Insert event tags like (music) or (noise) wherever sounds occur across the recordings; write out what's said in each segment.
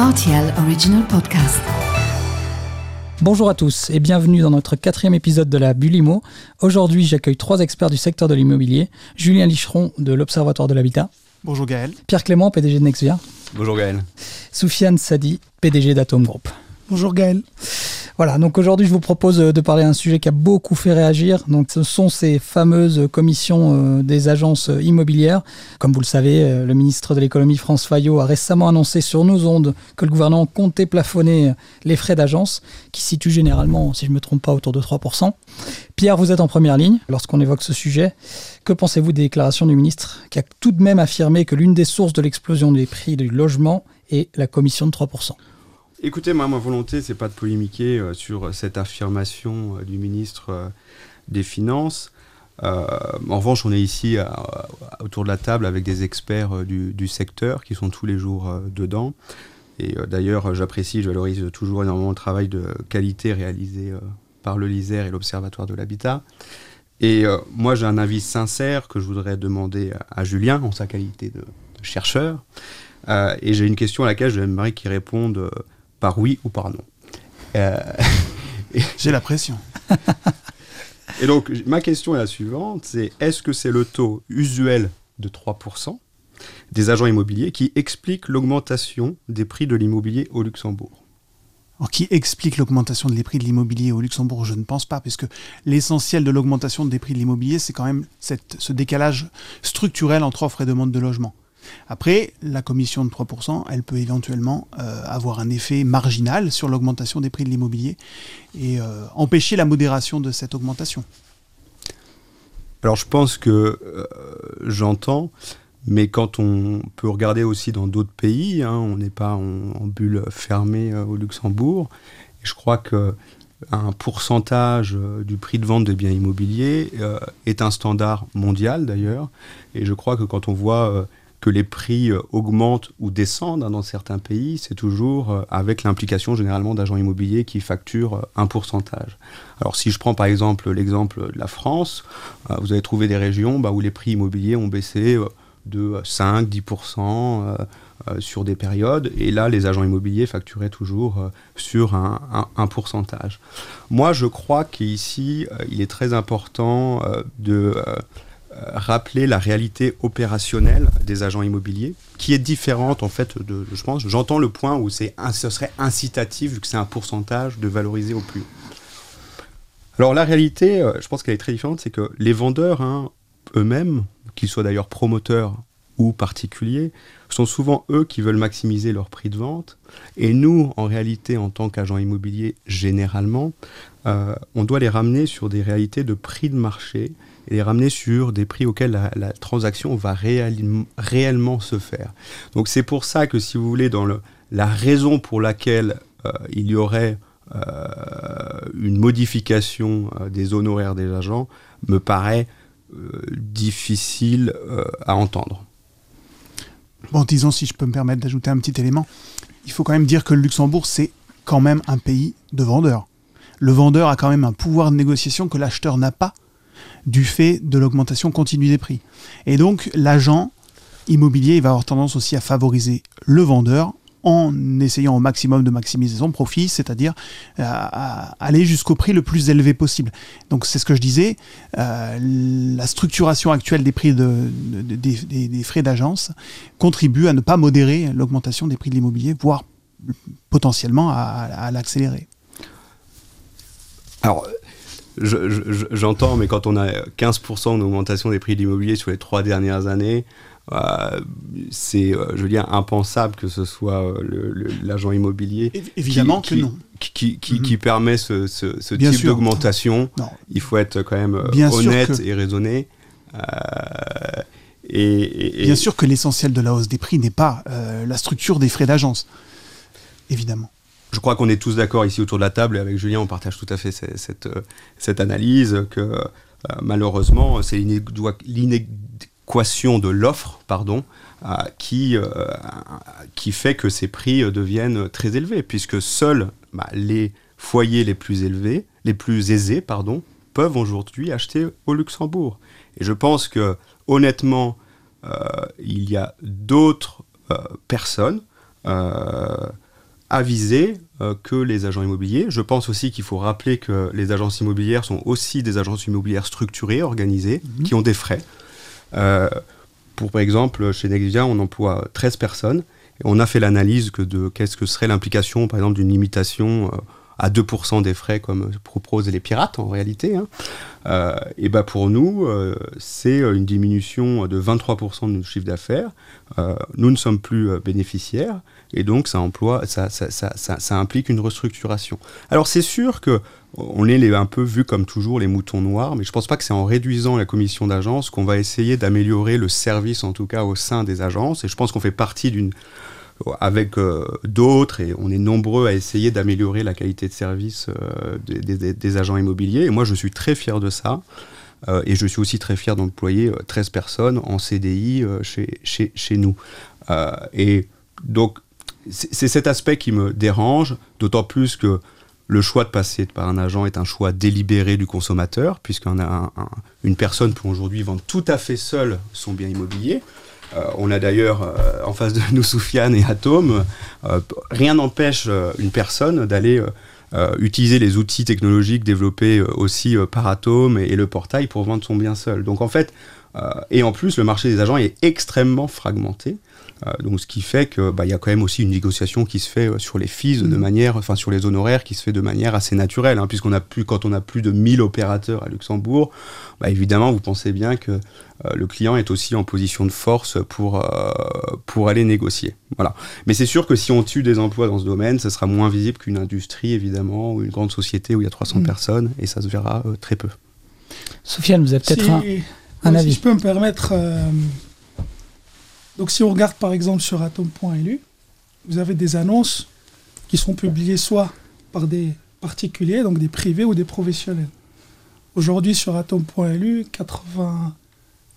RTL Original Podcast. Bonjour à tous et bienvenue dans notre quatrième épisode de la Bulimo. Aujourd'hui, j'accueille trois experts du secteur de l'immobilier. Julien Licheron de l'Observatoire de l'Habitat. Bonjour Gaël. Pierre Clément, PDG de Nexvia. Bonjour Gaël. Soufiane Sadi, PDG d'Atom Group. Bonjour Gaël. Voilà, donc aujourd'hui je vous propose de parler d'un sujet qui a beaucoup fait réagir. Donc ce sont ces fameuses commissions euh, des agences immobilières. Comme vous le savez, euh, le ministre de l'économie France Fayot a récemment annoncé sur nos ondes que le gouvernement comptait plafonner les frais d'agence, qui situent généralement, si je ne me trompe pas, autour de 3%. Pierre, vous êtes en première ligne lorsqu'on évoque ce sujet. Que pensez-vous des déclarations du ministre qui a tout de même affirmé que l'une des sources de l'explosion des prix du logement est la commission de 3% Écoutez, moi, ma volonté, c'est pas de polémiquer euh, sur cette affirmation euh, du ministre euh, des Finances. en revanche, on est ici autour de la table avec des experts du, secteur qui sont tous les jours dedans. Et d'ailleurs, j'apprécie, je valorise toujours énormément le travail de qualité réalisé par le LISER et l'Observatoire de l'Habitat. Et moi, j'ai un avis sincère que je voudrais demander à, Julien en sa qualité de, chercheur. et j'ai une question à laquelle j'aimerais qu'il réponde par oui ou par non. Euh, (laughs) J'ai la pression. (laughs) et donc, ma question est la suivante, c'est est-ce que c'est le taux usuel de 3% des agents immobiliers qui explique l'augmentation des prix de l'immobilier au Luxembourg? Alors, qui explique l'augmentation des prix de l'immobilier au Luxembourg? Je ne pense pas, puisque l'essentiel de l'augmentation des prix de l'immobilier, c'est quand même cette, ce décalage structurel entre offre et demande de logement. Après, la commission de 3%, elle peut éventuellement euh, avoir un effet marginal sur l'augmentation des prix de l'immobilier et euh, empêcher la modération de cette augmentation. Alors je pense que euh, j'entends, mais quand on peut regarder aussi dans d'autres pays, hein, on n'est pas en, bulle fermée au Luxembourg, je crois que un pourcentage du prix de vente des biens immobiliers est un standard mondial d'ailleurs, et je crois que quand on voit que les prix euh, augmentent ou descendent hein, dans certains pays, c'est toujours euh, avec l'implication généralement d'agents immobiliers qui facturent euh, un pourcentage. Alors si je prends par exemple l'exemple de la France, vous allez trouver des régions bah, où les prix immobiliers ont baissé de 5-10% sur des périodes, et là les agents immobiliers facturaient toujours sur un, un, pourcentage. Moi je crois qu'ici il est très important de rappeler la réalité opérationnelle des agents immobiliers, qui est différente en fait de, je pense, j'entends le point où c'est, ce serait incitatif, vu que c'est un pourcentage, de valoriser au plus haut. Alors la réalité, euh, je pense qu'elle est très différente, c'est que les vendeurs hein, eux-mêmes, qu'ils soient d'ailleurs promoteurs ou particuliers, sont souvent eux qui veulent maximiser leur prix de vente. Et nous, en réalité, en tant qu'agents immobiliers, généralement, euh, on doit les ramener sur des réalités de prix de marché et ramener sur des prix auxquels la, transaction va réellement se faire. Donc c'est pour ça que si vous voulez, dans la raison pour laquelle euh, il y aurait euh, une modification euh, des honoraires des agents me paraît difficile à entendre. Bon, disons, si je peux me permettre d'ajouter un petit élément, il faut quand même dire que le Luxembourg, c'est quand même un pays de vendeurs. Le vendeur a quand même un pouvoir de négociation que l'acheteur n'a pas du fait de l'augmentation continue des prix. Et donc l'agent immobilier il va avoir tendance aussi à favoriser le vendeur en essayant au maximum de maximiser son profit, c'est-à-dire euh, aller jusqu'au prix le plus élevé possible. Donc c'est ce que je disais, euh, la structuration actuelle des prix de, des, frais d'agence contribue à ne pas modérer l'augmentation des prix de l'immobilier, voire potentiellement à, à l'accélérer. Alors, j'entends, mais quand on a 15% d'augmentation des prix de l'immobilier sur les trois dernières années, euh, c'est, euh, je veux dire, impensable que ce soit euh, l'agent immobilier. Évidemment qui, que non. Qui, qui, permet ce, ce, type d'augmentation. Il faut être quand même honnête et raisonné. Et, Bien sûr que l'essentiel de la hausse des prix n'est pas la structure des frais d'agence. Évidemment je crois qu'on est tous d'accord ici autour de la table, et avec Julien, on partage tout à fait cette, cette, analyse, que euh, malheureusement, c'est l'inéquation de l'offre, pardon, euh, qui, euh, qui fait que ces prix deviennent très élevés, puisque seuls bah, les foyers les plus élevés, les plus aisés, pardon, peuvent aujourd'hui acheter au Luxembourg. Et je pense que, honnêtement, il y a d'autres personnes avisés euh, que les agents immobiliers. Je pense aussi qu'il faut rappeler que les agences immobilières sont aussi des agences immobilières structurées, organisées, Mhm. qui ont des frais. Euh, pour par exemple, chez Nexvia, on emploie 13 personnes et on a fait l'analyse que de qu'est-ce que serait l'implication, par exemple, d'une limitation euh, à 2% des frais comme proposent les pirates en réalité. hein. Euh, et bah pour nous, euh, c'est une diminution de 23% de notre chiffre d'affaires. Euh, nous ne sommes plus euh, bénéficiaires et donc ça, emploie, ça, ça, ça, implique une restructuration. Alors c'est sûr que on est un peu vu comme toujours les moutons noirs, mais je pense pas que c'est en réduisant la commission d'agence qu'on va essayer d'améliorer le service en tout cas au sein des agences. Et je pense qu'on fait partie d'une avec euh, d'autres, et on est nombreux à essayer d'améliorer la qualité de service euh, des, agents immobiliers. Et moi, je suis très fier de ça. Euh, et je suis aussi très fier d'employer euh, 13 personnes en CDI chez, chez, nous. Et donc, c'est cet aspect qui me dérange, d'autant plus que le choix de passer par un agent est un choix délibéré du consommateur, puisqu'une un, un- une personne peut aujourd'hui vendre tout à fait seule son bien immobilier. Euh, on a d'ailleurs euh, en face de nous (laughs) Soufiane et Atom. Euh, rien n'empêche une personne d'aller utiliser les outils technologiques développés aussi par Atom et, le portail pour vendre son bien seul. Donc en fait, et en plus, le marché des agents est extrêmement fragmenté. Euh, donc, ce qui fait que bah, il y a quand même aussi une négociation qui se fait euh, sur les fees de Mhm. manière, enfin sur les honoraires qui se fait de manière assez naturelle, hein, puisqu'on a plus, quand on a plus de 1000 opérateurs à Luxembourg, bah, évidemment, vous pensez bien que euh, le client est aussi en position de force pour, euh, pour aller négocier. Voilà. Mais c'est sûr que si on tue des emplois dans ce domaine, ce sera moins visible qu'une industrie, évidemment, ou une grande société où il y a 300 Mm. personnes, et ça se verra euh, très peu. Sofiane, vous avez peut-être Si- un, avis. Si je peux me permettre. Donc, si on regarde par exemple sur atom.lu, vous avez des annonces qui sont publiées soit par des particuliers, donc des privés ou des professionnels. Aujourd'hui, sur atom.lu,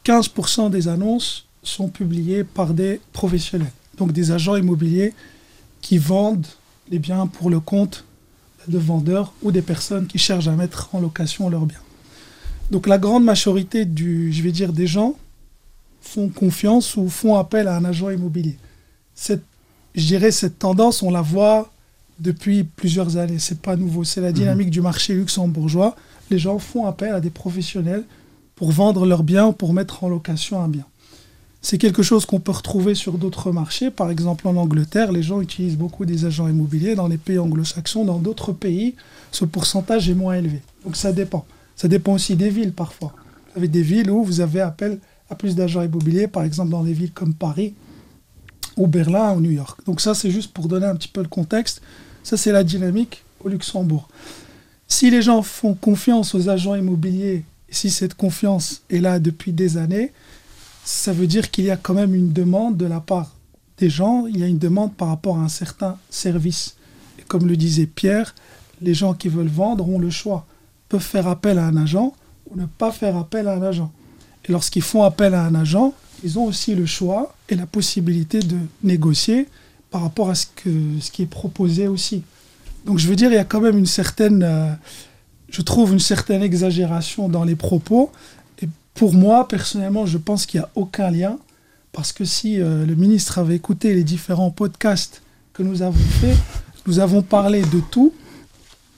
95% des annonces sont publiées par des professionnels, donc des agents immobiliers qui vendent les biens pour le compte de vendeurs ou des personnes qui cherchent à mettre en location leurs biens. Donc la grande majorité du, je vais dire, des gens font confiance ou font appel à un agent immobilier. Cette, je dirais cette tendance, on la voit depuis plusieurs années. C'est pas nouveau. C'est la dynamique du marché luxembourgeois. Les gens font appel à des professionnels pour vendre leurs biens ou pour mettre en location un bien. C'est quelque chose qu'on peut retrouver sur d'autres marchés. Par exemple, en Angleterre, les gens utilisent beaucoup des agents immobiliers. Dans les pays anglo-saxons, dans d'autres pays, ce pourcentage est moins élevé. Donc ça dépend. Ça dépend aussi des villes parfois. Vous avez des villes où vous avez appel à plus d'agents immobiliers, par exemple dans des villes comme Paris ou Berlin ou New York. Donc ça, c'est juste pour donner un petit peu le contexte. Ça, c'est la dynamique au Luxembourg. Si les gens font confiance aux agents immobiliers, si cette confiance est là depuis des années, ça veut dire qu'il y a quand même une demande de la part des gens, il y a une demande par rapport à un certain service. Et comme le disait Pierre, les gens qui veulent vendre ont le choix. Peuvent faire appel à un agent ou ne pas faire appel à un agent. Lorsqu'ils font appel à un agent, ils ont aussi le choix et la possibilité de négocier par rapport à ce qui est proposé aussi. Donc je veux dire, il y a quand même une certaine, euh, je trouve une certaine exagération dans les propos. Et pour moi, personnellement, je pense qu'il n'y a aucun lien. Parce que si euh, le ministre avait écouté les différents podcasts que nous avons faits, nous avons parlé de tout,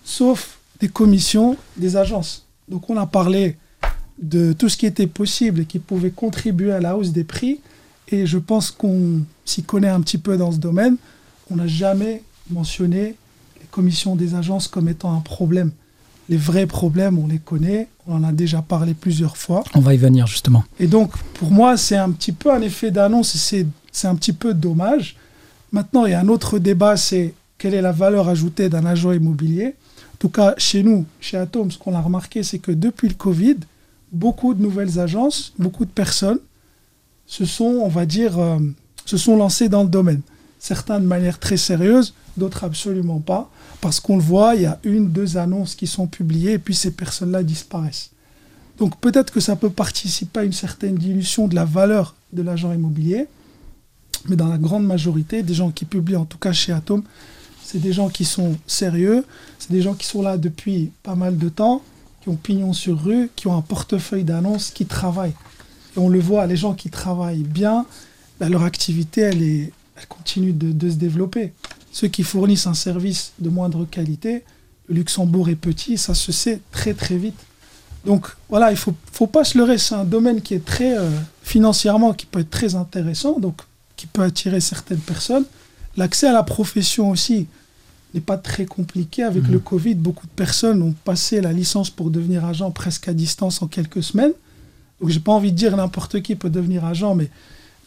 sauf des commissions des agences. Donc on a parlé de tout ce qui était possible et qui pouvait contribuer à la hausse des prix. Et je pense qu'on s'y connaît un petit peu dans ce domaine. On n'a jamais mentionné les commissions des agences comme étant un problème. Les vrais problèmes, on les connaît. On en a déjà parlé plusieurs fois. On va y venir justement. Et donc, pour moi, c'est un petit peu un effet d'annonce et c'est, c'est un petit peu dommage. Maintenant, il y a un autre débat, c'est quelle est la valeur ajoutée d'un agent immobilier. En tout cas, chez nous, chez Atom, ce qu'on a remarqué, c'est que depuis le Covid, beaucoup de nouvelles agences, beaucoup de personnes se sont, on va dire, euh, se sont lancées dans le domaine. Certains de manière très sérieuse, d'autres absolument pas. Parce qu'on le voit, il y a une, deux annonces qui sont publiées et puis ces personnes-là disparaissent. Donc peut-être que ça peut participer à une certaine dilution de la valeur de l'agent immobilier, mais dans la grande majorité, des gens qui publient, en tout cas chez Atom, c'est des gens qui sont sérieux, c'est des gens qui sont là depuis pas mal de temps, qui ont pignon sur rue, qui ont un portefeuille d'annonces, qui travaillent. Et on le voit, les gens qui travaillent bien, ben, leur activité, elle, est, elle continue de, de se développer. ceux qui fournissent un service de moindre qualité. Le Luxembourg est petit, ça se sait très très vite. Donc voilà, il ne faut, faut pas se leurrer, c'est un domaine qui est très euh, financièrement, qui peut être très intéressant, donc qui peut attirer certaines personnes. L'accès à la profession aussi n'est pas très compliqué. Avec Mhm. le Covid, beaucoup de personnes ont passé la licence pour devenir agent presque à distance en quelques semaines. Donc j'ai pas envie de dire n'importe qui peut devenir agent, mais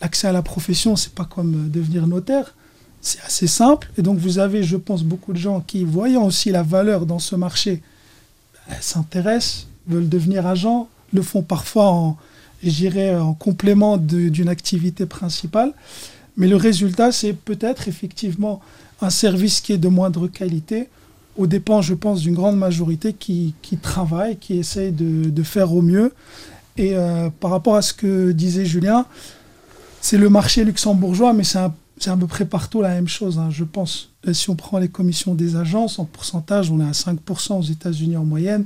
l'accès à la profession, c'est pas comme euh, devenir notaire. C'est assez simple. Et donc vous avez, je pense, beaucoup de gens qui, voyant aussi la valeur dans ce marché, euh, s'intéressent, veulent devenir agent, le font parfois en, complément d'une activité principale. Mais le résultat, c'est peut-être effectivement un service qui est de moindre qualité, aux dépens, je pense, d'une grande majorité qui, qui travaille, qui essaye de, de faire au mieux. Et euh, par rapport à ce que disait Julien, c'est le marché luxembourgeois, mais c'est à peu près partout la même chose, hein, je pense. Euh, Si on prend les commissions des agences, en pourcentage, on est à 5% aux États-Unis en moyenne.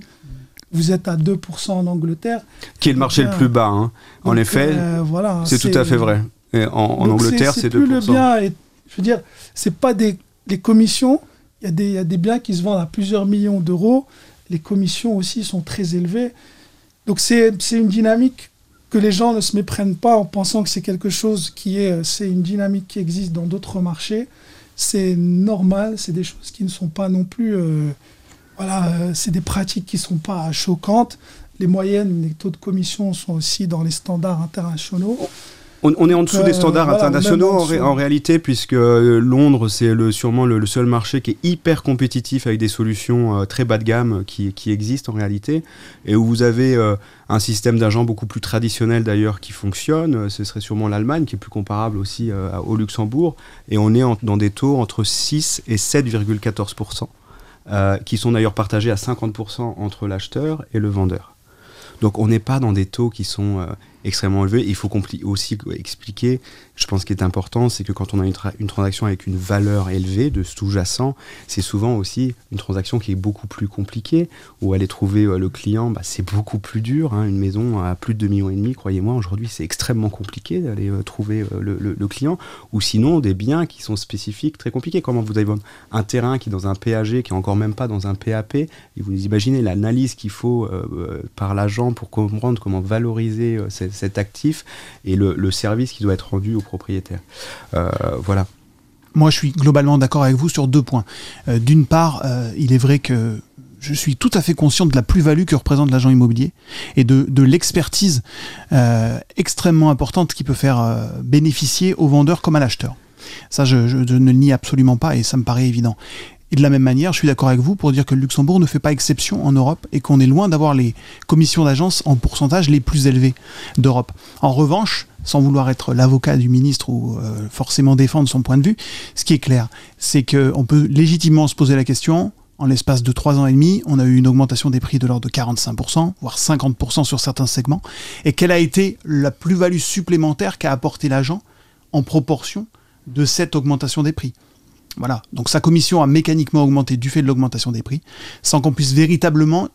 Vous êtes à 2% en Angleterre. Qui est le marché le plus bas. hein. En effet, euh, voilà, c'est tout à fait vrai. Et en, Angleterre, c'est 2%. plus le bien. Et, je veux dire, c'est pas des, commissions. Il y, a des- biens qui se vendent à plusieurs millions d'euros. Les commissions aussi sont très élevées. Donc c'est une dynamique que les gens ne se méprennent pas en pensant que c'est quelque chose qui est, c'est une dynamique qui existe dans d'autres marchés. C'est normal, c'est des choses qui ne sont pas non plus, euh, voilà, euh, c'est des pratiques qui ne sont pas choquantes. Les moyennes, les taux de commission sont aussi dans les standards internationaux. On, on est en dessous Euh, des standards voilà, internationaux en ré- réalité, puisque euh, Londres, c'est le, sûrement le, le seul marché qui est hyper compétitif avec des solutions euh, très bas de gamme qui, qui existent en réalité, et où vous avez euh, un système d'agents beaucoup plus traditionnel d'ailleurs qui fonctionne. Euh, Ce serait sûrement l'Allemagne qui est plus comparable aussi euh, au Luxembourg, et on est en- dans des taux entre 6 et 7,14%, euh, qui sont d'ailleurs partagés à 50% entre l'acheteur et le vendeur. Donc on n'est pas dans des taux qui sont extrêmement élevés. Il faut aussi expliquer, je pense qu'il est important, c'est que quand on a une, tra- une transaction avec une valeur élevée de sous-jacent, c'est souvent aussi une transaction qui est beaucoup plus compliquée, où aller trouver euh, le client, bah, c'est beaucoup plus dur. hein. Une maison à plus de 2 millions et demi, croyez-moi, aujourd'hui c'est extrêmement compliqué d'aller euh, trouver euh, le, client, ou sinon des biens qui sont spécifiques, très compliqués. Comment vous allez vendre un terrain qui est dans un PAG, qui est encore même pas dans un PAP, et vous imaginez l'analyse qu'il faut par l'agent pour comprendre comment valoriser euh, cet, actif et le, service qui doit être rendu au propriétaire. Euh, voilà. Moi, je suis globalement d'accord avec vous sur deux points. Euh, D'une part, euh, il est vrai que je suis tout à fait conscient de la plus-value que représente l'agent immobilier et de, l'expertise extrêmement importante qui peut faire bénéficier au vendeur comme à l'acheteur. Ça, je, ne nie absolument pas et ça me paraît évident. Et de la même manière, je suis d'accord avec vous pour dire que le Luxembourg ne fait pas exception en Europe et qu'on est loin d'avoir les commissions d'agence en pourcentage les plus élevés d'Europe. En revanche, sans vouloir être l'avocat du ministre ou euh, forcément défendre son point de vue, ce qui est clair, c'est qu'on peut légitimement se poser la question, en l'espace de trois ans et demi, on a eu une augmentation des prix de l'ordre de 45%, voire 50% sur certains segments, et quelle a été la plus-value supplémentaire qu'a apporté l'agent en proportion de cette augmentation des prix? Voilà, donc sa commission a mécaniquement augmenté du fait de l'augmentation des prix, sans qu'on puisse véritablement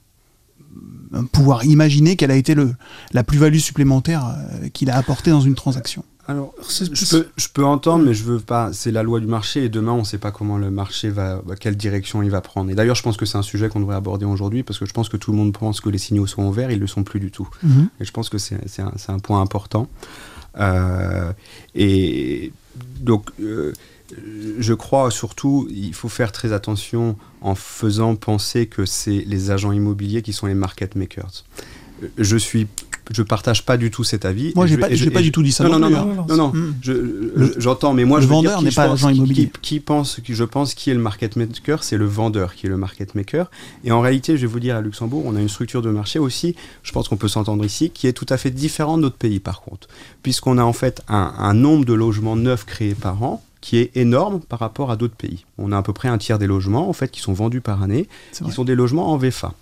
euh, pouvoir imaginer quelle a été le, la plus-value supplémentaire euh, qu'il a apportée dans une transaction. Alors, je peux, je peux entendre, mais je veux pas. C'est la loi du marché et demain, on ne sait pas comment le marché va, va- quelle direction il va prendre. Et d'ailleurs, je pense que c'est un sujet qu'on devrait aborder aujourd'hui parce que je pense que tout le monde pense que les signaux sont ouverts, ils le sont plus du tout. Et je pense que c'est un, point important. Euh, et donc, euh, je crois surtout, il faut faire très attention en faisant penser que c'est les agents immobiliers qui sont les market makers. Euh, Je suis, je partage pas du tout cet avis. Moi, j'ai je- pas, je- pas du tout dit ça. non, non, non, hein. non, Mm. je- Le- je- j'entends, mais moi le je vendeur n'est pas pense- agent qui- immobilier. Qui, pense, qui je pense qui est le market maker, c'est le vendeur qui est le market maker. Et en réalité, je vais vous dire, à Luxembourg, on a une structure de marché aussi, je pense qu'on peut s'entendre ici, qui est tout à fait différente de notre pays par contre. Puisqu'on a en fait un nombre de logements neufs créés par an qui est énorme par rapport à d'autres pays. On a à peu près un tiers des logements en fait qui sont vendus par année, qui vrai. sont des logements en VFA.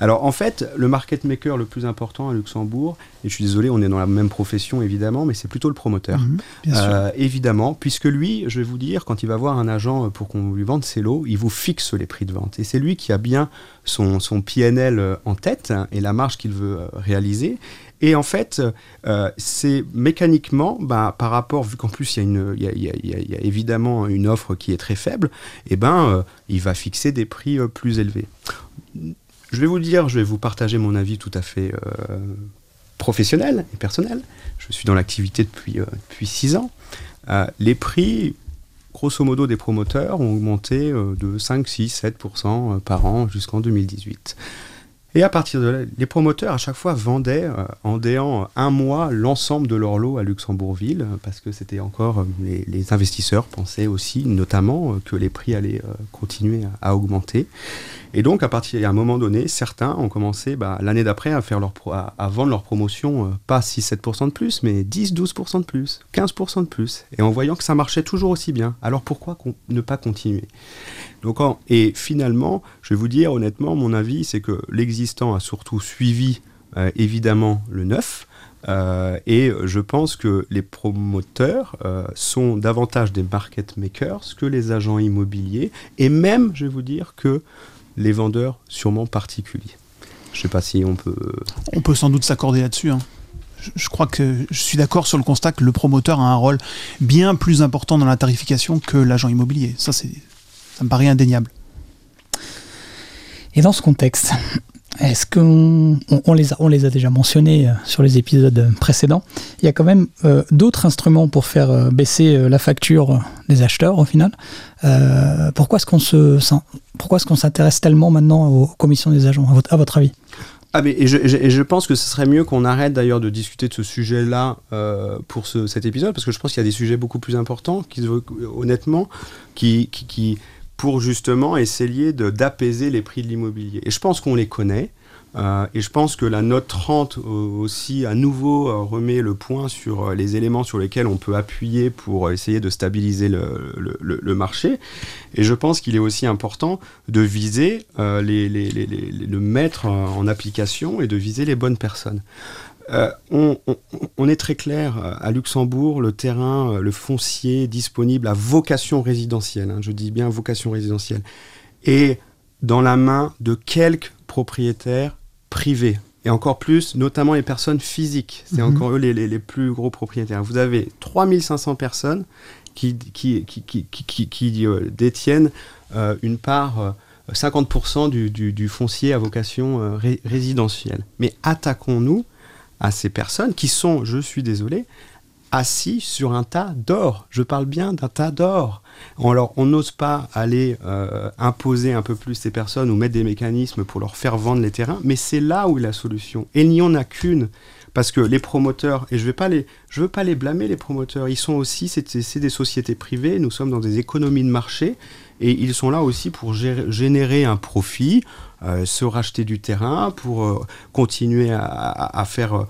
Alors en fait, le market maker le plus important à Luxembourg, et je suis désolé, on est dans la même profession évidemment, mais c'est plutôt le promoteur. Bien sûr. Euh, évidemment, puisque lui, je vais vous dire, quand il va voir un agent pour qu'on lui vende ses lots, il vous fixe les prix de vente. Et c'est lui qui a bien son, son PNL en tête hein, et la marge qu'il veut euh, réaliser. Et en fait, euh, c'est mécaniquement, bah, par rapport, vu qu'en plus il y, a évidemment une offre qui est très faible, et ben, euh, il va fixer des prix euh, plus élevés. Je vais vous dire, je vais vous partager mon avis tout à fait professionnel et personnel. Je suis dans l'activité depuis, depuis six ans. Les prix, grosso modo, des promoteurs ont augmenté de 5, 6, 7% euh, par an jusqu'en 2018. Et à partir de là, les promoteurs à chaque fois vendaient euh, en déant un mois l'ensemble de leur lot à Luxembourgville, euh, parce que c'était encore, euh, les, investisseurs pensaient aussi notamment que les prix allaient continuer à augmenter. Et donc à partir d'un moment donné, certains ont commencé bah, l'année d'après à, faire leur à, vendre leur promotion, euh, pas 6-7% de plus, mais 10-12% de plus, 15% de plus. Et en voyant que ça marchait toujours aussi bien, alors pourquoi ne pas continuer? Donc, et finalement, je vais vous dire honnêtement, mon avis, c'est que l'existant a surtout suivi euh, évidemment le neuf. euh, et je pense que les promoteurs sont davantage des market makers que les agents immobiliers. Et même, je vais vous dire, que les vendeurs sûrement particuliers. Je ne sais pas si on peut... On peut sans doute s'accorder là-dessus. hein. Je, crois que je suis d'accord sur le constat que le promoteur a un rôle bien plus important dans la tarification que l'agent immobilier. Ça, c'est, ça me paraît indéniable. Et dans ce contexte, est-ce qu'on on, on les, a, on les a déjà mentionnés euh, sur les épisodes précédents Il y a quand même euh, d'autres instruments pour faire euh, baisser euh, la facture euh, des acheteurs au final. Euh, pourquoi est-ce qu'on se, pourquoi est-ce qu'on s'intéresse tellement maintenant aux commissions des agents, à votre, avis? Ah mais et je, pense que ce serait mieux qu'on arrête d'ailleurs de discuter de ce sujet-là euh, pour ce- cet épisode parce que je pense qu'il y a des sujets beaucoup plus importants qui honnêtement qui, qui, pour justement essayer d'apaiser les prix de l'immobilier. Et je pense qu'on les connaît. Euh, et je pense que la note 30 euh, aussi à nouveau euh, remet le point sur les éléments sur lesquels on peut appuyer pour essayer de stabiliser le, marché. Et je pense qu'il est aussi important de viser, euh, le mettre en application et de viser les bonnes personnes. On, est très clair, à Luxembourg, le terrain, le foncier disponible à vocation résidentielle, hein, je dis bien vocation résidentielle, est dans la main de quelques propriétaires privés. Et encore plus, notamment les personnes physiques. C'est Mhm. encore eux les, les- les plus gros propriétaires. Vous avez 3500 personnes qui, qui, qui, qui, qui- qui- qui, euh, détiennent euh, une part, euh, 50% du, du- du foncier à vocation euh, ré- résidentielle. Mais attaquons-nous à ces personnes qui sont, je suis désolé, assis sur un tas d'or. Je parle bien d'un tas d'or. Alors, on n'ose pas aller euh, imposer un peu plus ces personnes ou mettre des mécanismes pour leur faire vendre les terrains, mais c'est là où est la solution. Et il n'y en a qu'une. Parce que les promoteurs, et je ne veux pas les blâmer, les promoteurs, ils sont aussi, c'est des sociétés privées, nous sommes dans des économies de marché, et ils sont là aussi pour gé- générer un profit, euh, se racheter du terrain, pour euh, continuer à, faire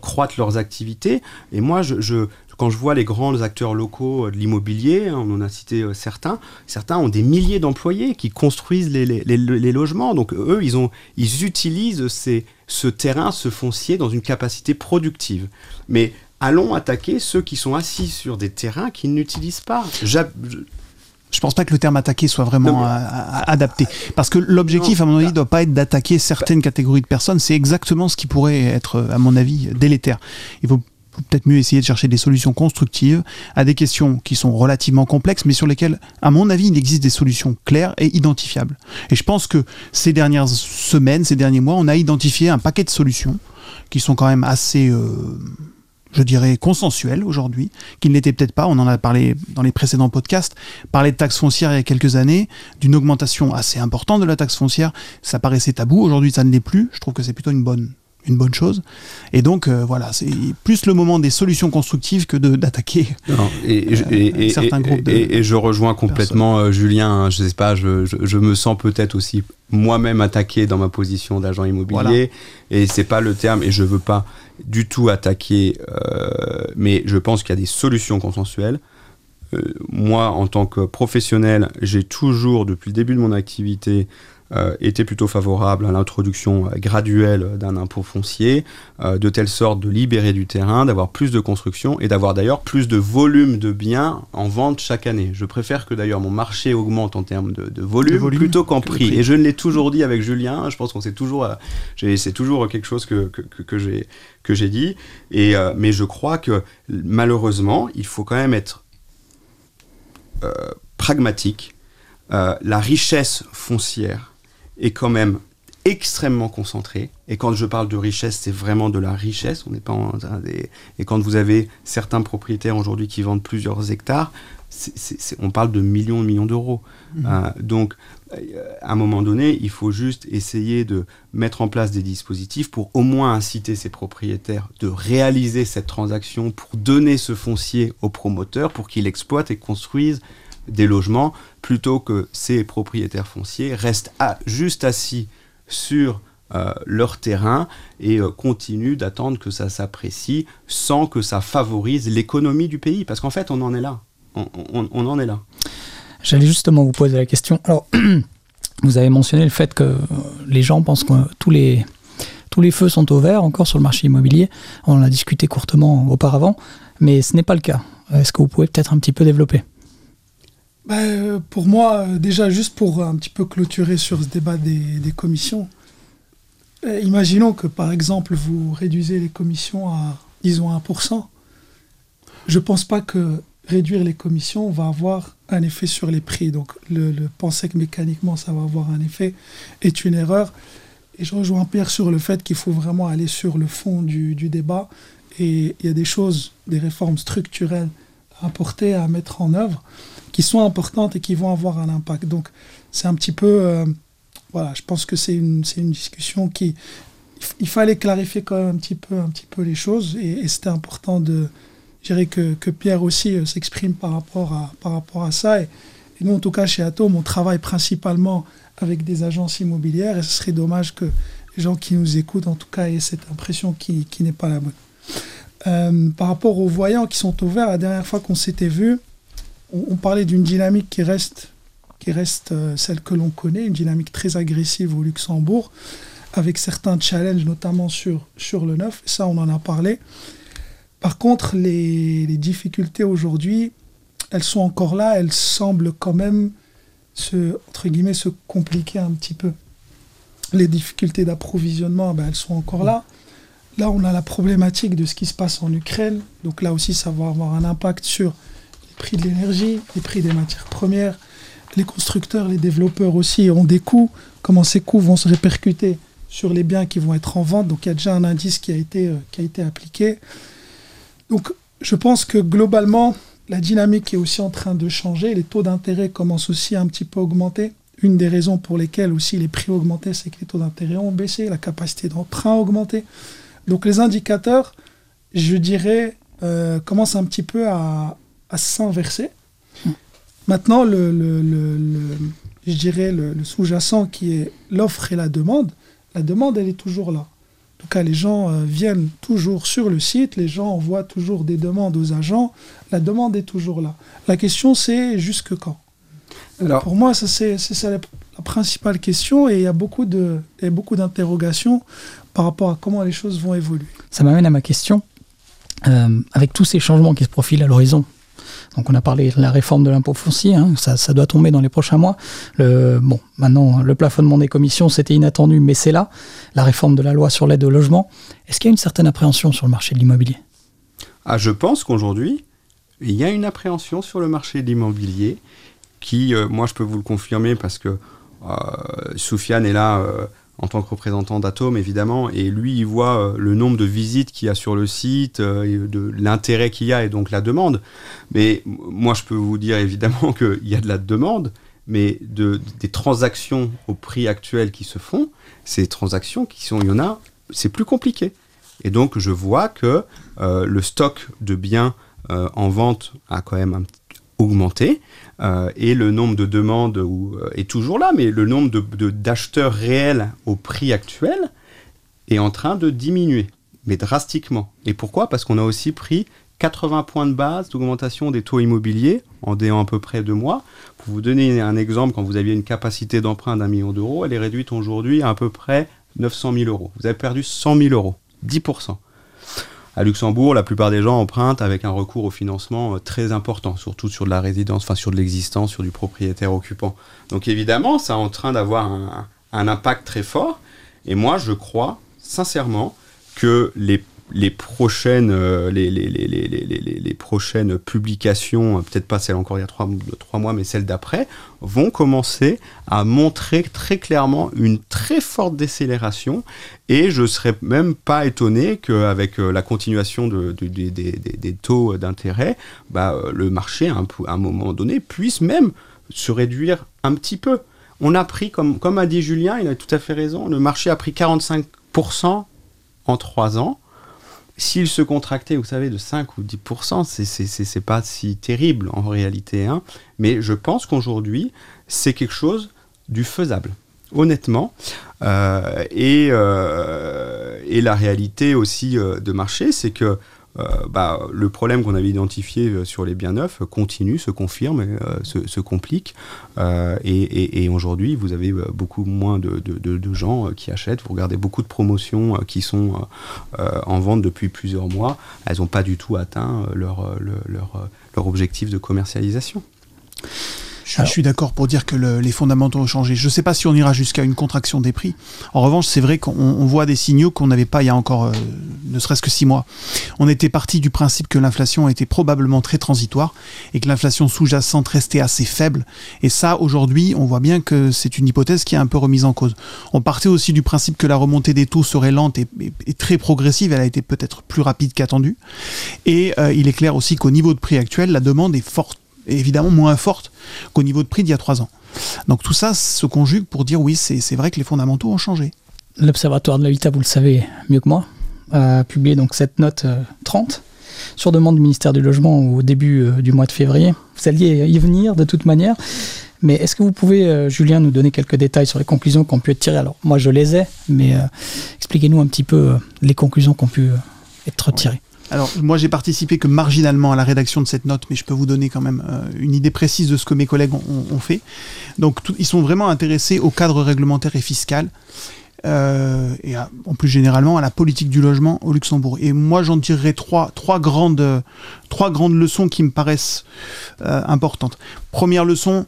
croître leurs activités. Et moi, je, je- quand je vois les grands acteurs locaux euh, de l'immobilier, hein, on en a cité euh, certains, certains ont des milliers d'employés qui construisent les, les- les- les logements. Donc eux, ils, ont, ils utilisent ces, ce terrain, ce foncier dans une capacité productive. Mais allons attaquer ceux qui sont assis sur des terrains qu'ils n'utilisent pas. Je- pense pas que le terme attaquer soit vraiment Non, mais- à- adapté. Parce que l'objectif, à mon avis, ne doit pas être d'attaquer certaines catégories de personnes. C'est exactement ce qui pourrait être, à mon avis, délétère. Il faut peut-être mieux essayer de chercher des solutions constructives à des questions qui sont relativement complexes, mais sur lesquelles, à mon avis, il existe des solutions claires et identifiables. Et je pense que ces dernières semaines, ces derniers mois, on a identifié un paquet de solutions qui sont quand même assez, euh, je dirais, consensuelles aujourd'hui, qui ne l'étaient peut-être pas. On en a parlé dans les précédents podcasts. Parler de taxe foncière il y a quelques années, d'une augmentation assez importante de la taxe foncière, ça paraissait tabou. Aujourd'hui, ça ne l'est plus. Je trouve que c'est plutôt une bonne une bonne chose. Et donc, euh, voilà, c'est plus le moment des solutions constructives que d'attaquer. Et, et- certains et- groupes de et- je rejoins complètement euh, Julien. hein, je sais pas, je, je- je me sens peut-être aussi moi-même attaqué dans ma position d'agent immobilier. Voilà. Et c'est pas le terme. Et je veux pas du tout attaquer. euh, mais je pense qu'il y a des solutions consensuelles. Euh, moi, en tant que professionnel, j'ai toujours, depuis le début de mon activité, euh, était plutôt favorable à l'introduction graduelle d'un impôt foncier, de telle sorte de libérer du terrain, d'avoir plus de construction et d'avoir d'ailleurs plus de volume de biens en vente chaque année. Je préfère que d'ailleurs mon marché augmente en termes de, volume, plutôt qu'en prix. Et je ne l'ai toujours dit avec Julien, je pense qu'on sait toujours, c'est toujours quelque chose que, que, j'ai dit. Et, mais je crois que malheureusement, il faut quand même être pragmatique, euh, la richesse foncière est quand même extrêmement concentrée. Et quand je parle de richesse, c'est vraiment de la richesse. On n'est pas en des... Et quand vous avez certains propriétaires aujourd'hui qui vendent plusieurs hectares, on parle de millions et millions d'euros. Mmh. Euh, donc, euh, à un moment donné, il faut juste essayer de mettre en place des dispositifs pour au moins inciter ces propriétaires de réaliser cette transaction, pour donner ce foncier aux promoteurs, pour qu'ils l'exploitent et construisent des logements, plutôt que ces propriétaires fonciers restent juste assis sur euh, leur terrain et euh, continuent d'attendre que ça s'apprécie sans que ça favorise l'économie du pays. Parce qu'en fait, on en est là. On, en est là. J'allais justement vous poser la question. Alors, (clears throat) vous avez mentionné le fait que les gens pensent que tous les, tous les feux sont au vert encore sur le marché immobilier. On en a discuté courtement auparavant, mais ce n'est pas le cas. Est-ce que vous pouvez peut-être un petit peu développer? Bah, euh, Pour moi, euh, déjà, juste pour un petit peu clôturer sur ce débat des, commissions, euh, imaginons que par exemple, vous réduisez les commissions à, disons, 1%. Je ne pense pas que réduire les commissions va avoir un effet sur les prix. Donc, le, penser que mécaniquement ça va avoir un effet est une erreur. Et je rejoins Pierre sur le fait qu'il faut vraiment aller sur le fond du, du débat. Et il y a des choses, des réformes structurelles à apporter, à mettre en œuvre qui sont importantes et qui vont avoir un impact. Donc c'est un petit peu, euh, voilà, je pense que c'est une, discussion qui, il fallait clarifier quand même un petit peu, les choses et, c'était important de, je dirais que, Pierre aussi euh, s'exprime par rapport à, ça. Et, nous, en tout cas, chez Atom, on travaille principalement avec des agences immobilières et ce serait dommage que les gens qui nous écoutent, en tout cas, aient cette impression qui, qui n'est pas la bonne. Euh, par rapport aux voyants qui sont ouverts, la dernière fois qu'on s'était vu, on, parlait d'une dynamique qui reste, qui reste euh, celle que l'on connaît, une dynamique très agressive au Luxembourg, avec certains challenges, notamment sur, sur le neuf. Ça, on en a parlé. Par contre, les, difficultés aujourd'hui, elles sont encore là. Elles semblent quand même se, entre guillemets, se compliquer un petit peu. Les difficultés d'approvisionnement, ben, elles sont encore là. Là, on a la problématique de ce qui se passe en Ukraine. Donc là aussi, ça va avoir un impact sur prix de l'énergie, les prix des matières premières. Les constructeurs, les développeurs aussi ont des coûts. Comment ces coûts vont se répercuter sur les biens qui vont être en vente. Donc il y a déjà un indice qui a été, euh, qui a été appliqué. Donc je pense que globalement, la dynamique est aussi en train de changer. Les taux d'intérêt commencent aussi un petit peu à augmenter. Une des raisons pour lesquelles aussi les prix ont augmenté, c'est que les taux d'intérêt ont baissé, la capacité d'emprunt a augmenté. Donc les indicateurs, je dirais, euh, commencent un petit peu à, à s'inverser. Maintenant, le, je dirais le, sous-jacent qui est l'offre et la demande, la demande, elle est toujours là. En tout cas, les gens euh, viennent toujours sur le site, les gens envoient toujours des demandes aux agents, la demande est toujours là. La question, c'est jusque quand? Alors, Pour moi, c'est ça la, principale question et il y a beaucoup d'interrogations par rapport à comment les choses vont évoluer. Ça m'amène à ma question. Euh, avec tous ces changements qui se profilent à l'horizon, donc on a parlé de la réforme de l'impôt foncier, hein, ça, doit tomber dans les prochains mois. Bon, maintenant, le plafonnement des commissions, c'était inattendu, mais c'est là. La réforme de la loi sur l'aide au logement. Est-ce qu'il y a une certaine appréhension sur le marché de l'immobilier? Ah, Je pense qu'aujourd'hui, il y a une appréhension sur le marché de l'immobilier qui, euh, moi je peux vous le confirmer parce que euh, Soufiane est là euh, en tant que représentant d'Atom, évidemment, et lui, il voit euh, le nombre de visites qu'il y a sur le site, euh, de l'intérêt qu'il y a et donc la demande. Mais moi, je peux vous dire évidemment (laughs) qu'il y a de la demande, mais de, des transactions au prix actuel qui se font, ces transactions qui sont, il y en a, c'est plus compliqué. Et donc, je vois que euh, le stock de biens en vente a quand même augmenté euh, et le nombre de demandes euh, est toujours là, mais le nombre d'acheteurs de, réels au prix actuel est en train de diminuer, mais drastiquement. Et pourquoi? Parce qu'on a aussi pris 80 points de base d'augmentation des taux immobiliers en déant à peu près deux mois. Pour vous donner un exemple, quand vous aviez une capacité d'emprunt d'un million d'euros, elle est réduite aujourd'hui à à peu près 900 000 euros. Vous avez perdu 100 000 euros, 10%. À Luxembourg, la plupart des gens empruntent avec un recours au financement euh, très important, surtout sur de la résidence, enfin sur de l'existence, sur du propriétaire occupant. Donc évidemment, ça est en train d'avoir un, un impact très fort. Et moi, je crois sincèrement que les les prochaines, euh, les, les, les, les, prochaines publications, euh, peut-être pas celle encore il y a trois, mois, mais celles d'après, vont commencer à montrer très clairement une très forte décélération. Et je serais même pas étonné qu'avec euh, la continuation de, des, des, des, taux d'intérêt, bah, le marché, à un, à un moment donné, puisse même se réduire un petit peu. On a pris, comme, comme a dit Julien, il a tout à fait raison, le marché a pris 45% en trois ans s'il se contractait, vous savez, de 5 ou 10%, c'est pas si terrible en réalité. Hein. Mais je pense qu'aujourd'hui, c'est quelque chose du faisable, honnêtement. Euh, et, euh, et, la réalité aussi euh, de marché, c'est que bah, le problème qu'on avait identifié euh, sur les biens neufs continue, se confirme, euh, se, complique. et, aujourd'hui, vous avez beaucoup moins de, gens qui achètent. Vous regardez beaucoup de promotions qui sont en vente depuis plusieurs mois. Elles n'ont pas du tout atteint leur, leur objectif de commercialisation. Je, suis d'accord pour dire que les fondamentaux ont changé. Je ne sais pas si on ira jusqu'à une contraction des prix. En revanche, c'est vrai qu'on voit des signaux qu'on n'avait pas il y a encore euh, ne serait-ce que six mois. On était parti du principe que l'inflation était probablement très transitoire et que l'inflation sous-jacente restait assez faible. Et ça, aujourd'hui, on voit bien que c'est une hypothèse qui est un peu remise en cause. On partait aussi du principe que la remontée des taux serait lente et, très progressive. Elle a été peut-être plus rapide qu'attendue. Et euh, il est clair aussi qu'au niveau de prix actuel, la demande est forte évidemment moins forte qu'au niveau de prix d'il y a trois ans. Donc tout ça se conjugue pour dire oui, c'est vrai que les fondamentaux ont changé. L'Observatoire de l'habitat, vous le savez mieux que moi, a publié donc cette note 30 euh, sur demande du ministère du Logement au début euh, du mois de février. Vous alliez y venir de toute manière. Mais est-ce que vous pouvez, euh, Julien, nous donner quelques détails sur les conclusions qu'on pu être tirées? Alors, moi, je les ai, mais expliquez-nous un petit peu les conclusions qui ont pu être tirées. Alors, moi, j'ai participé que marginalement à la rédaction de cette note, mais je peux vous donner quand même euh, une idée précise de ce que mes collègues ont, fait. Donc, ils sont vraiment intéressés au cadre réglementaire et fiscal. Euh, et en plus généralement à la politique du logement au Luxembourg. Et moi, j'en tirerai trois, trois, grandes, trois grandes leçons qui me paraissent euh, importantes. Première leçon,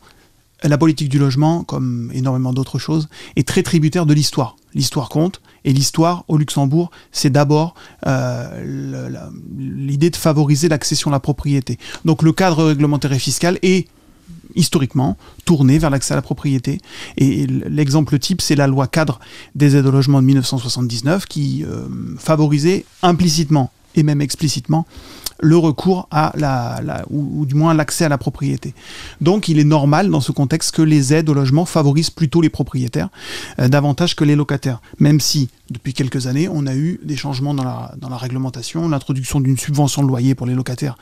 la politique du logement, comme énormément d'autres choses, est très tributaire de l'histoire. L'histoire compte, et l'histoire au Luxembourg, c'est d'abord euh, l'idée de favoriser l'accession à la propriété. Donc le cadre réglementaire et fiscal est historiquement tourné vers l'accès à la propriété. Et l'exemple type, c'est la loi cadre des aides au logement de 1979 qui euh, favorisait implicitement et même explicitement le recours à la, ou, du moins l'accès à la propriété. Donc il est normal dans ce contexte que les aides au logement favorisent plutôt les propriétaires euh, davantage que les locataires, même si depuis quelques années on a eu des changements dans la, dans la réglementation, l'introduction d'une subvention de loyer pour les locataires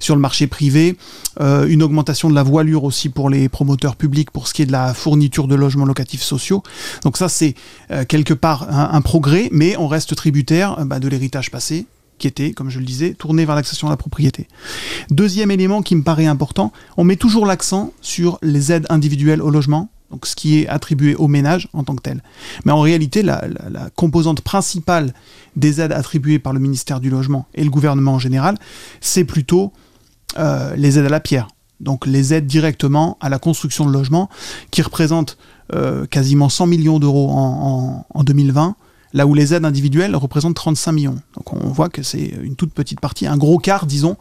sur le marché privé, euh, une augmentation de la voilure aussi pour les promoteurs publics pour ce qui est de la fourniture de logements locatifs sociaux. Donc ça c'est euh, quelque part un, progrès, mais on reste tributaire bah, de l'héritage passé comme je le disais, tourné vers l'accession à la propriété. Deuxième élément qui me paraît important, on met toujours l'accent sur les aides individuelles au logement, donc ce qui est attribué aux ménages en tant que tel. Mais en réalité, la, composante principale des aides attribuées par le ministère du Logement et le gouvernement en général, c'est plutôt euh, les aides à la pierre. Donc les aides directement à la construction de logements, qui représentent euh, quasiment 100 millions d'euros en 2020 là où les aides individuelles représentent 35 millions. Donc on voit que c'est une toute petite partie, un gros quart, disons,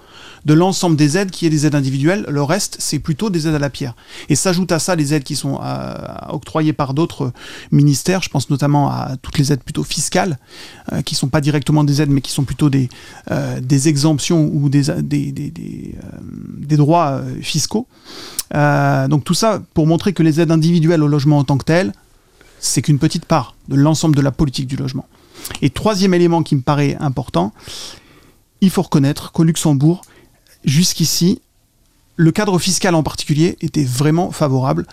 de l'ensemble des aides qui est des aides individuelles. Le reste, c'est plutôt des aides à la pierre. Et s'ajoute à ça les aides qui sont euh, octroyées par d'autres ministères. Je pense notamment à toutes les aides plutôt fiscales, euh, qui sont pas directement des aides, mais qui sont plutôt des, euh, des exemptions ou des, des, des, des droits fiscaux. donc tout ça pour montrer que les aides individuelles au logement en tant que telles, c'est qu'une petite part de l'ensemble de la politique du logement. Et troisième élément qui me paraît important, il faut reconnaître qu'au Luxembourg, jusqu'ici, le cadre fiscal en particulier était vraiment favorable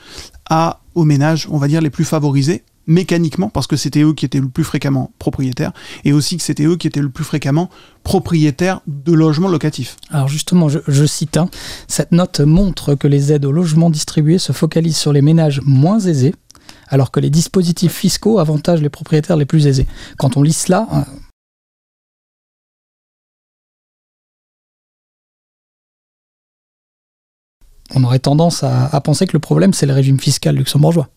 à, aux ménages, on va dire, les plus favorisés, mécaniquement parce que c'était eux qui étaient le plus fréquemment propriétaires et aussi que c'était eux qui étaient le plus fréquemment propriétaires de logements locatifs. Alors justement, je, cite, hein, cette note montre que les aides au logement distribué se focalisent sur les ménages moins aisés, alors que les dispositifs fiscaux avantagent les propriétaires les plus aisés. Quand on lit cela... Hein, on aurait tendance à, penser que le problème, c'est le régime fiscal luxembourgeois.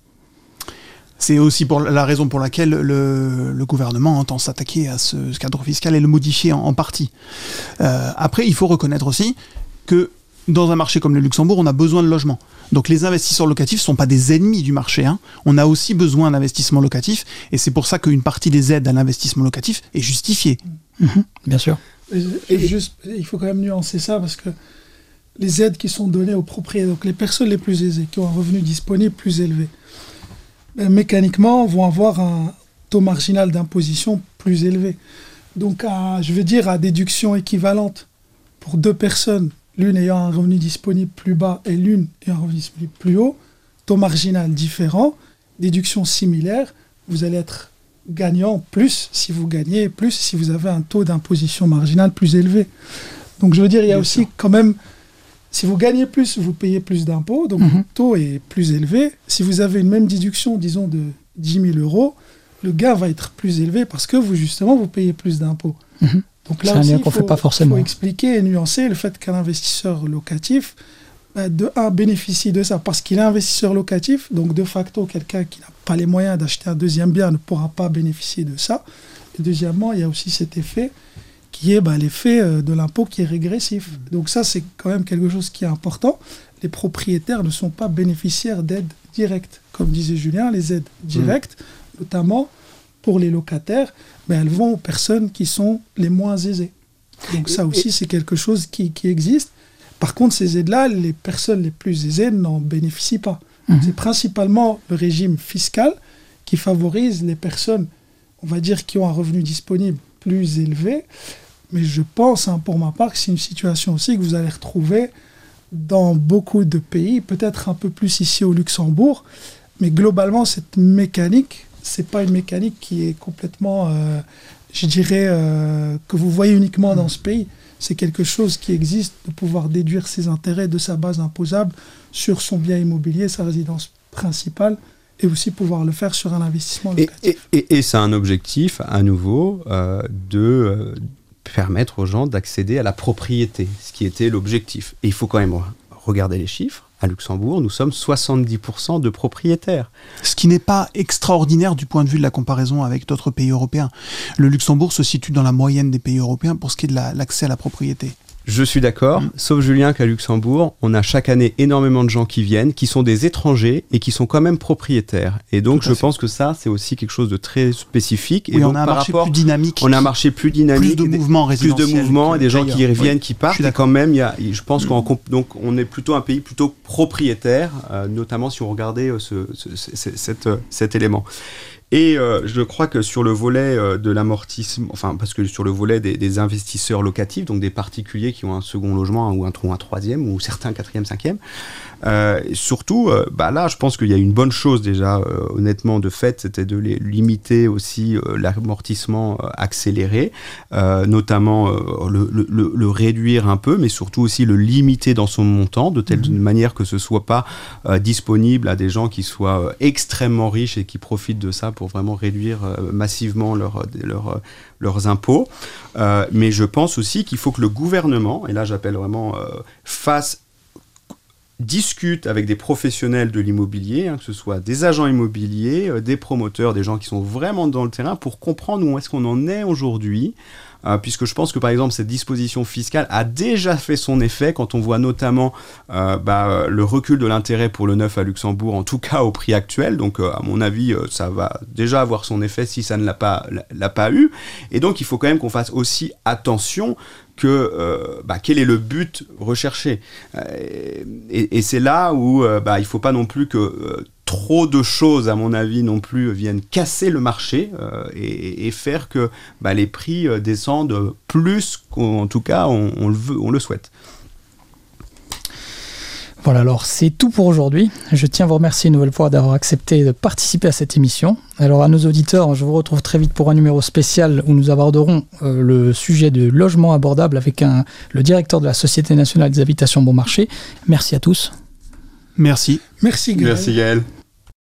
C'est aussi la raison pour laquelle le, gouvernement entend s'attaquer à ce, cadre fiscal et le modifier en, partie. Euh, après, il faut reconnaître aussi que dans un marché comme le Luxembourg, on a besoin de logements. Donc les investisseurs locatifs ne sont pas des ennemis du marché. Hein. On a aussi besoin d'investissement locatif et c'est pour ça qu'une partie des aides à l'investissement locatif est justifiée. Mhm, bien sûr. Et, juste, il faut quand même nuancer ça parce que les aides qui sont données aux propriétaires, donc les personnes les plus aisées, qui ont un revenu disponible plus élevé, ben, mécaniquement, vont avoir un taux marginal d'imposition plus élevé. Donc, je veux dire, à déduction équivalente pour deux personnes, l'une ayant un revenu disponible plus bas et l'une ayant un revenu disponible plus haut, taux marginal différent, déduction similaire, vous allez être gagnant plus si vous gagnez, plus si vous avez un taux d'imposition marginal plus élevé. Donc je veux dire, il y a aussi quand même si vous gagnez plus, vous payez plus d'impôts, donc mhm. le taux est plus élevé. Si vous avez une même déduction, disons, de 10 000 euros, le gain va être plus élevé parce que vous, justement, vous payez plus d'impôts. Mhm. Donc là aussi, il faut, pas forcément. faut expliquer et nuancer le fait qu'un investisseur locatif, bah, de un, bénéficie de ça parce qu'il est investisseur locatif, donc de facto, quelqu'un qui n'a pas les moyens d'acheter un deuxième bien ne pourra pas bénéficier de ça. Et deuxièmement, il y a aussi cet effet qui est bah, l'effet euh, de l'impôt qui est régressif. Donc ça, c'est quand même quelque chose qui est important. Les propriétaires ne sont pas bénéficiaires d'aides directes. Comme disait Julien, les aides directes, notamment pour les locataires, mais elles vont aux personnes qui sont les moins aisées. Donc ça aussi, c'est quelque chose qui, existe. Par contre, ces aides-là, les personnes les plus aisées n'en bénéficient pas. Mhm. C'est principalement le régime fiscal qui favorise les personnes, on va dire, qui ont un revenu disponible plus élevé mais je pense, hein, pour ma part, que c'est une situation aussi que vous allez retrouver dans beaucoup de pays, peut-être un peu plus ici au Luxembourg, mais globalement, cette mécanique, c'est pas une mécanique qui est complètement, euh, je dirais, euh, que vous voyez uniquement dans ce pays. C'est quelque chose qui existe de pouvoir déduire ses intérêts de sa base imposable sur son bien immobilier, sa résidence principale, et aussi pouvoir le faire sur un investissement locatif. Et, c'est un objectif, à nouveau, euh, de permettre aux gens d'accéder à la propriété, ce qui était l'objectif. Et il faut quand même regarder les chiffres. À Luxembourg, nous sommes 70% de propriétaires. Ce qui n'est pas extraordinaire du point de vue de la comparaison avec d'autres pays européens. Le Luxembourg se situe dans la moyenne des pays européens pour ce qui est de l'accès à la propriété. Je suis d'accord, mm. sauf Julien qu'à Luxembourg, on a chaque année énormément de gens qui viennent, qui sont des étrangers et qui sont quand même propriétaires. Et donc je pense que ça, c'est aussi quelque chose de très spécifique. et donc, on a un marché plus dynamique. On a un marché plus dynamique. Plus de mouvements Plus de mouvements et des gens qui reviennent, qui partent. Et quand même, il y a, je pense qu'on donc on est plutôt un pays plutôt propriétaire, euh, notamment si on regardait euh, ce, cet, euh, cet élément. Et euh, je crois que sur le volet euh, de l'amortissement, enfin parce que sur le volet des, investisseurs locatifs, donc des particuliers qui ont un second logement ou un, ou un troisième ou certains quatrième, cinquième, euh, surtout, bah là, je pense qu'il y a une bonne chose déjà, honnêtement, de fait, c'était de les limiter aussi l'amortissement accéléré, notamment le, le, le, réduire un peu, mais surtout aussi le limiter dans son montant, de telle mhm. manière que ce soit pas disponible à des gens qui soient extrêmement riches et qui profitent de ça pour vraiment réduire massivement leur, leur, leurs impôts. mais je pense aussi qu'il faut que le gouvernement, et là j'appelle vraiment, fasse discute avec des professionnels de l'immobilier, hein, que ce soit des agents immobiliers, euh, des promoteurs, des gens qui sont vraiment dans le terrain pour comprendre où est-ce qu'on en est aujourd'hui. Euh, puisque je pense que par exemple cette disposition fiscale a déjà fait son effet quand on voit notamment euh, bah, le recul de l'intérêt pour le neuf à Luxembourg, en tout cas au prix actuel. Donc à mon avis, ça va déjà avoir son effet si ça ne l'a pas, l'a pas eu. Et donc il faut quand même qu'on fasse aussi attention que euh, bah, quel est le but recherché. Euh, et, c'est là où euh, bah, il ne faut pas non plus que trop de choses, à mon avis, non plus viennent casser le marché et, faire que bah, les prix descendent plus qu'en tout cas on, le veut, on le souhaite. Voilà, alors c'est tout pour aujourd'hui. Je tiens à vous remercier une nouvelle fois d'avoir accepté de participer à cette émission. Alors à nos auditeurs, je vous retrouve très vite pour un numéro spécial où nous aborderons euh, le sujet du logement abordable avec un, le directeur de la Société nationale des habitations bon marché. Merci à tous. Merci. Merci Gaël. Merci Gaël.